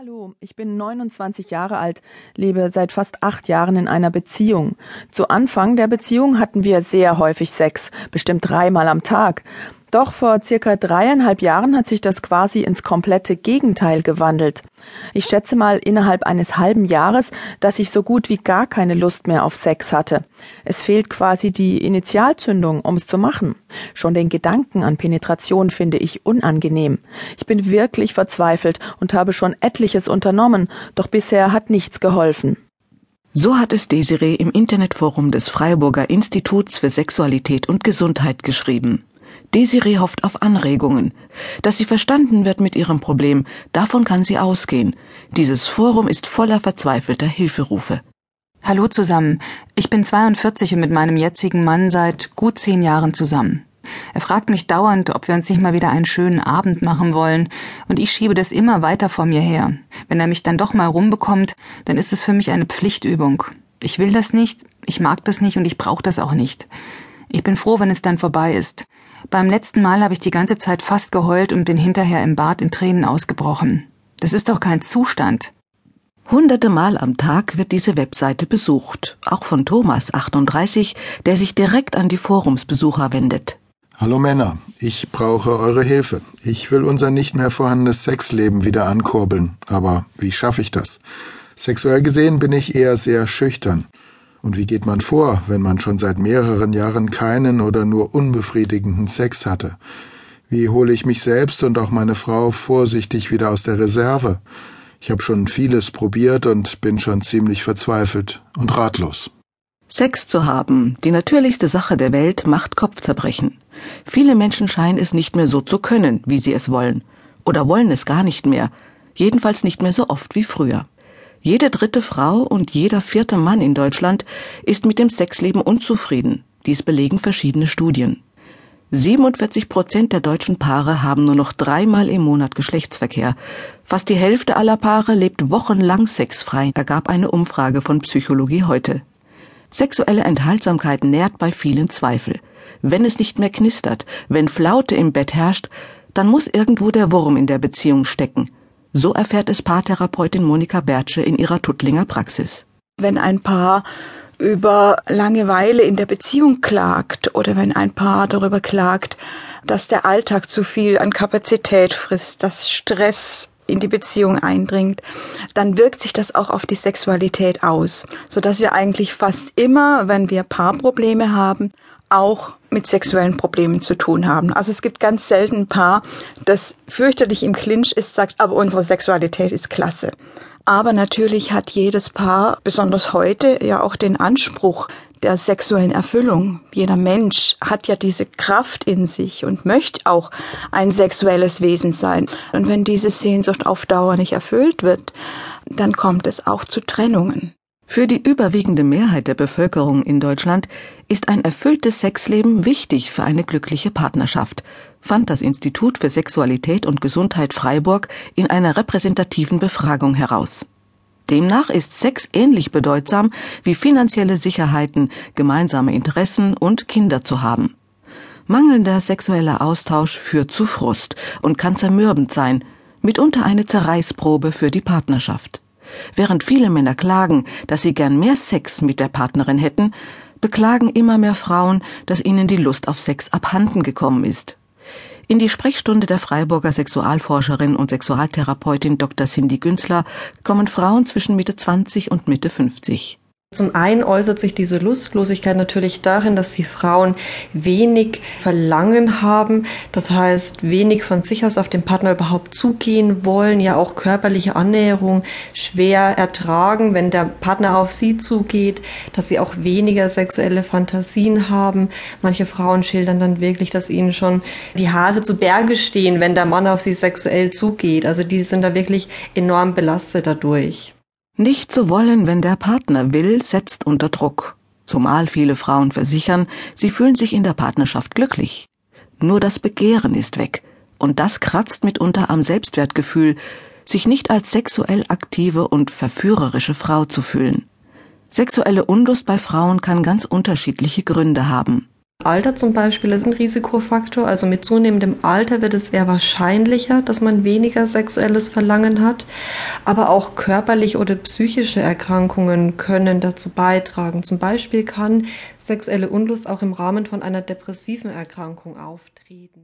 Hallo, ich bin 29 Jahre alt, lebe seit fast acht Jahren in einer Beziehung. Zu Anfang der Beziehung hatten wir sehr häufig Sex, bestimmt dreimal am Tag. Doch vor circa dreieinhalb Jahren hat sich das quasi ins komplette Gegenteil gewandelt. Ich schätze mal innerhalb eines halben Jahres, dass ich so gut wie gar keine Lust mehr auf Sex hatte. Es fehlt quasi die Initialzündung, um es zu machen. Schon den Gedanken an Penetration finde ich unangenehm. Ich bin wirklich verzweifelt und habe schon etliches unternommen, doch bisher hat nichts geholfen. So hat es Desiree im Internetforum des Freiburger Instituts für Sexualität und Gesundheit geschrieben. Desiree hofft auf Anregungen. Dass sie verstanden wird mit ihrem Problem, davon kann sie ausgehen. Dieses Forum ist voller verzweifelter Hilferufe. Hallo zusammen. Ich bin 42 und mit meinem jetzigen Mann seit gut zehn Jahren zusammen. Er fragt mich dauernd, ob wir uns nicht mal wieder einen schönen Abend machen wollen, und ich schiebe das immer weiter vor mir her. Wenn er mich dann doch mal rumbekommt, dann ist es für mich eine Pflichtübung. Ich will das nicht, ich mag das nicht und ich brauche das auch nicht. Ich bin froh, wenn es dann vorbei ist. Beim letzten Mal habe ich die ganze Zeit fast geheult und bin hinterher im Bad in Tränen ausgebrochen. Das ist doch kein Zustand. Hunderte Mal am Tag wird diese Webseite besucht, auch von Thomas 38, der sich direkt an die Forumsbesucher wendet. Hallo Männer, ich brauche eure Hilfe. Ich will unser nicht mehr vorhandenes Sexleben wieder ankurbeln, aber wie schaffe ich das? Sexuell gesehen bin ich eher sehr schüchtern. Und wie geht man vor, wenn man schon seit mehreren Jahren keinen oder nur unbefriedigenden Sex hatte? Wie hole ich mich selbst und auch meine Frau vorsichtig wieder aus der Reserve? Ich habe schon vieles probiert und bin schon ziemlich verzweifelt und ratlos. Sex zu haben, die natürlichste Sache der Welt, macht Kopfzerbrechen. Viele Menschen scheinen es nicht mehr so zu können, wie sie es wollen. Oder wollen es gar nicht mehr. Jedenfalls nicht mehr so oft wie früher. Jede dritte Frau und jeder vierte Mann in Deutschland ist mit dem Sexleben unzufrieden. Dies belegen verschiedene Studien. 47 Prozent der deutschen Paare haben nur noch dreimal im Monat Geschlechtsverkehr. Fast die Hälfte aller Paare lebt wochenlang sexfrei, ergab eine Umfrage von Psychologie heute. Sexuelle Enthaltsamkeit nährt bei vielen Zweifel. Wenn es nicht mehr knistert, wenn Flaute im Bett herrscht, dann muss irgendwo der Wurm in der Beziehung stecken. So erfährt es Paartherapeutin Monika Bertsche in ihrer Tuttlinger Praxis. Wenn ein Paar über Langeweile in der Beziehung klagt oder wenn ein Paar darüber klagt, dass der Alltag zu viel an Kapazität frisst, dass Stress in die Beziehung eindringt, dann wirkt sich das auch auf die Sexualität aus, so dass wir eigentlich fast immer, wenn wir Paarprobleme haben, auch mit sexuellen Problemen zu tun haben. Also es gibt ganz selten ein Paar, das fürchterlich im Clinch ist, sagt, aber unsere Sexualität ist klasse. Aber natürlich hat jedes Paar, besonders heute, ja auch den Anspruch der sexuellen Erfüllung. Jeder Mensch hat ja diese Kraft in sich und möchte auch ein sexuelles Wesen sein. Und wenn diese Sehnsucht auf Dauer nicht erfüllt wird, dann kommt es auch zu Trennungen. Für die überwiegende Mehrheit der Bevölkerung in Deutschland ist ein erfülltes Sexleben wichtig für eine glückliche Partnerschaft, fand das Institut für Sexualität und Gesundheit Freiburg in einer repräsentativen Befragung heraus. Demnach ist Sex ähnlich bedeutsam wie finanzielle Sicherheiten, gemeinsame Interessen und Kinder zu haben. Mangelnder sexueller Austausch führt zu Frust und kann zermürbend sein, mitunter eine Zerreißprobe für die Partnerschaft. Während viele Männer klagen, dass sie gern mehr Sex mit der Partnerin hätten, beklagen immer mehr Frauen, dass ihnen die Lust auf Sex abhanden gekommen ist. In die Sprechstunde der Freiburger Sexualforscherin und Sexualtherapeutin Dr. Cindy Günzler kommen Frauen zwischen Mitte 20 und Mitte 50. Zum einen äußert sich diese Lustlosigkeit natürlich darin, dass die Frauen wenig Verlangen haben, das heißt wenig von sich aus auf den Partner überhaupt zugehen wollen, ja auch körperliche Annäherung schwer ertragen, wenn der Partner auf sie zugeht, dass sie auch weniger sexuelle Fantasien haben. Manche Frauen schildern dann wirklich, dass ihnen schon die Haare zu Berge stehen, wenn der Mann auf sie sexuell zugeht. Also die sind da wirklich enorm belastet dadurch. Nicht zu wollen, wenn der Partner will, setzt unter Druck. Zumal viele Frauen versichern, sie fühlen sich in der Partnerschaft glücklich. Nur das Begehren ist weg, und das kratzt mitunter am Selbstwertgefühl, sich nicht als sexuell aktive und verführerische Frau zu fühlen. Sexuelle Unlust bei Frauen kann ganz unterschiedliche Gründe haben. Alter zum Beispiel ist ein Risikofaktor. Also mit zunehmendem Alter wird es eher wahrscheinlicher, dass man weniger sexuelles Verlangen hat. Aber auch körperliche oder psychische Erkrankungen können dazu beitragen. Zum Beispiel kann sexuelle Unlust auch im Rahmen von einer depressiven Erkrankung auftreten.